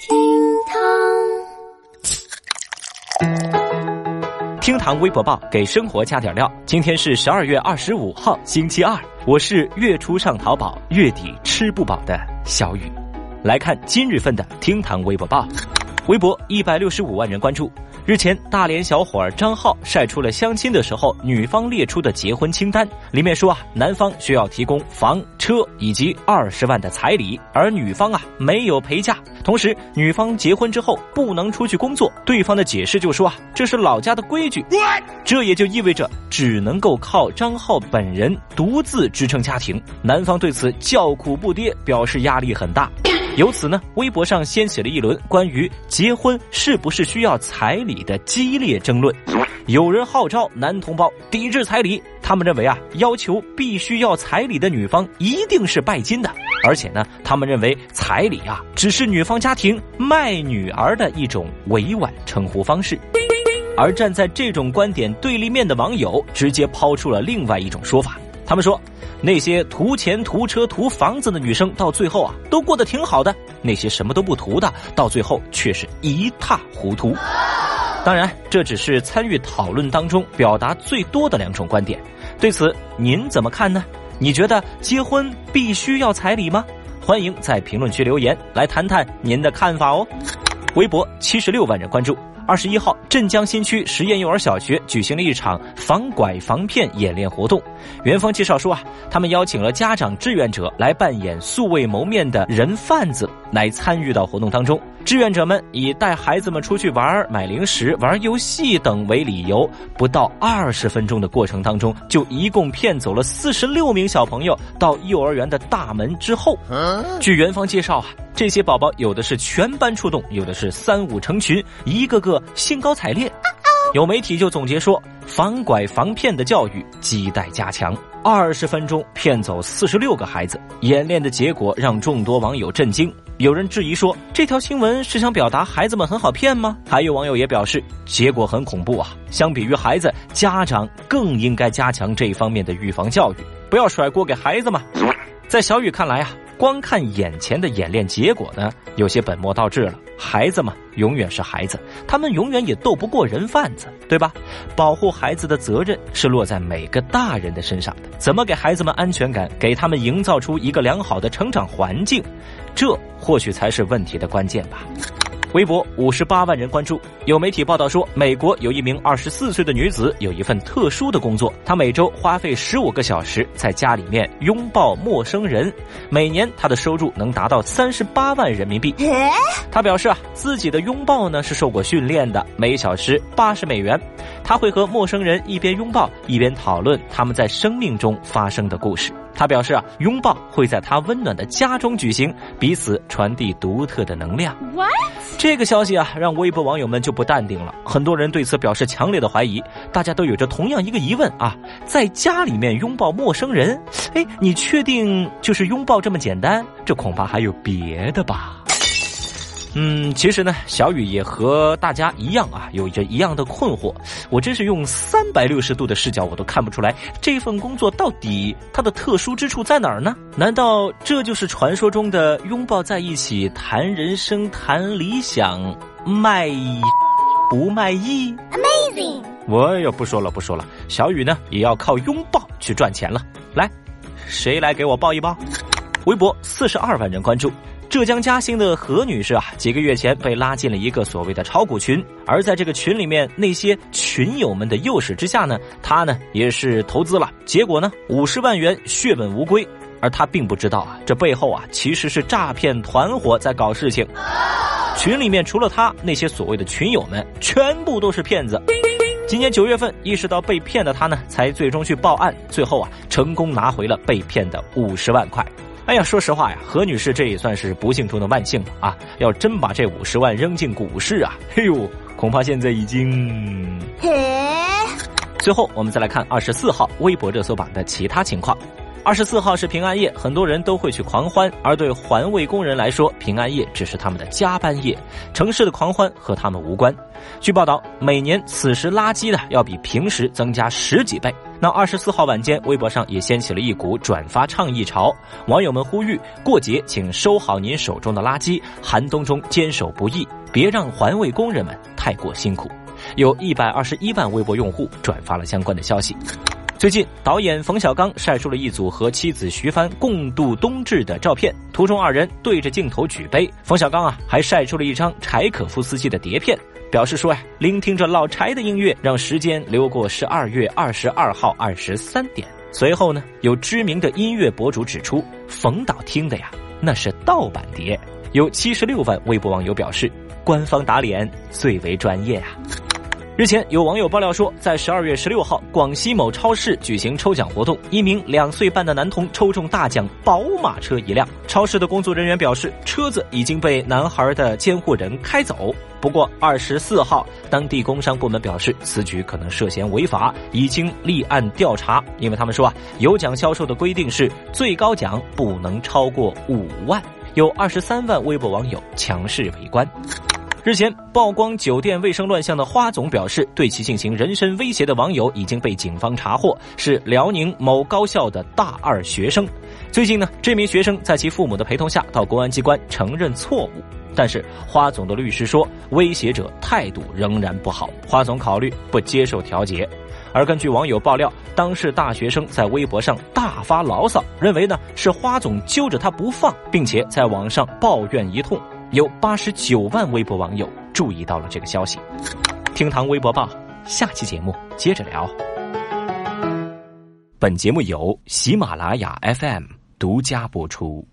厅堂，厅堂微博报给生活加点料。今天是十二月二十五号，星期二。我是月初上淘宝，月底吃不饱的小雨。来看今日份的厅堂微博报，微博一百六十五万人关注。日前，大连小伙儿张浩晒出了相亲的时候女方列出的结婚清单，里面说啊，男方需要提供房车以及二十万的彩礼，而女方啊没有陪嫁。同时，女方结婚之后不能出去工作，对方的解释就说啊，这是老家的规矩。这也就意味着只能够靠张浩本人独自支撑家庭。男方对此叫苦不迭，表示压力很大。由此呢，微博上掀起了一轮关于结婚是不是需要彩礼的激烈争论。有人号召男同胞抵制彩礼，他们认为啊，要求必须要彩礼的女方一定是拜金的，而且呢，他们认为彩礼啊只是女方家庭卖女儿的一种委婉称呼方式。而站在这种观点对立面的网友直接抛出了另外一种说法，他们说。那些图钱、图车、图房子的女生，到最后啊，都过得挺好的；那些什么都不图的，到最后却是一塌糊涂。当然，这只是参与讨论当中表达最多的两种观点。对此，您怎么看呢？你觉得结婚必须要彩礼吗？欢迎在评论区留言来谈谈您的看法哦。微博七十六万人关注。二十一号，镇江新区实验幼儿小学举行了一场防拐防骗演练活动。园方介绍说啊，他们邀请了家长志愿者来扮演素未谋面的人贩子，来参与到活动当中。志愿者们以带孩子们出去玩、买零食、玩游戏等为理由，不到二十分钟的过程当中，就一共骗走了四十六名小朋友到幼儿园的大门之后。据元芳介绍啊，这些宝宝有的是全班出动，有的是三五成群，一个个兴高采烈。有媒体就总结说，防拐防骗的教育亟待加强。二十分钟骗走四十六个孩子，演练的结果让众多网友震惊。有人质疑说，这条新闻是想表达孩子们很好骗吗？还有网友也表示，结果很恐怖啊！相比于孩子，家长更应该加强这方面的预防教育，不要甩锅给孩子嘛。在小雨看来啊。光看眼前的演练结果呢，有些本末倒置了。孩子嘛，永远是孩子，他们永远也斗不过人贩子，对吧？保护孩子的责任是落在每个大人的身上的。怎么给孩子们安全感，给他们营造出一个良好的成长环境，这或许才是问题的关键吧。微博五十八万人关注。有媒体报道说，美国有一名二十四岁的女子有一份特殊的工作，她每周花费十五个小时在家里面拥抱陌生人，每年她的收入能达到三十八万人民币。她表示啊，自己的拥抱呢是受过训练的，每小时八十美元。她会和陌生人一边拥抱一边讨论他们在生命中发生的故事。他表示啊，拥抱会在他温暖的家中举行，彼此传递独特的能量。What？这个消息啊，让微博网友们就不淡定了。很多人对此表示强烈的怀疑。大家都有着同样一个疑问啊，在家里面拥抱陌生人，哎，你确定就是拥抱这么简单？这恐怕还有别的吧。嗯，其实呢，小雨也和大家一样啊，有着一样的困惑。我真是用三百六十度的视角，我都看不出来这份工作到底它的特殊之处在哪儿呢？难道这就是传说中的拥抱在一起谈人生、谈理想、卖不卖艺？Amazing！我也不说了，不说了。小雨呢，也要靠拥抱去赚钱了。来，谁来给我抱一抱？微博四十二万人关注。浙江嘉兴的何女士啊，几个月前被拉进了一个所谓的炒股群，而在这个群里面，那些群友们的诱使之下呢，她呢也是投资了，结果呢五十万元血本无归，而她并不知道啊，这背后啊其实是诈骗团伙在搞事情，群里面除了她，那些所谓的群友们全部都是骗子。今年九月份意识到被骗的她呢，才最终去报案，最后啊成功拿回了被骗的五十万块。哎呀，说实话呀，何女士这也算是不幸中的万幸了啊！要真把这五十万扔进股市啊，嘿呦，恐怕现在已经……最后，我们再来看二十四号微博热搜榜的其他情况。二十四号是平安夜，很多人都会去狂欢，而对环卫工人来说，平安夜只是他们的加班夜，城市的狂欢和他们无关。据报道，每年此时垃圾呢要比平时增加十几倍。那二十四号晚间，微博上也掀起了一股转发倡议潮，网友们呼吁过节请收好您手中的垃圾，寒冬中坚守不易，别让环卫工人们太过辛苦。有一百二十一万微博用户转发了相关的消息。最近，导演冯小刚晒出了一组和妻子徐帆共度冬至的照片，图中二人对着镜头举杯。冯小刚啊，还晒出了一张柴可夫斯基的碟片，表示说呀，聆听着老柴的音乐，让时间流过十二月二十二号二十三点。随后呢，有知名的音乐博主指出，冯导听的呀，那是盗版碟。有七十六万微博网友表示，官方打脸最为专业啊。日前，有网友爆料说，在十二月十六号，广西某超市举行抽奖活动，一名两岁半的男童抽中大奖宝马车一辆。超市的工作人员表示，车子已经被男孩的监护人开走。不过，二十四号，当地工商部门表示，此举可能涉嫌违法，已经立案调查。因为他们说啊，有奖销售的规定是最高奖不能超过五万。有二十三万微博网友强势围观。日前曝光酒店卫生乱象的花总表示，对其进行人身威胁的网友已经被警方查获，是辽宁某高校的大二学生。最近呢，这名学生在其父母的陪同下到公安机关承认错误，但是花总的律师说，威胁者态度仍然不好，花总考虑不接受调解。而根据网友爆料，当事大学生在微博上大发牢骚，认为呢是花总揪着他不放，并且在网上抱怨一通。有八十九万微博网友注意到了这个消息。听堂微博报，下期节目接着聊。本节目由喜马拉雅 FM 独家播出。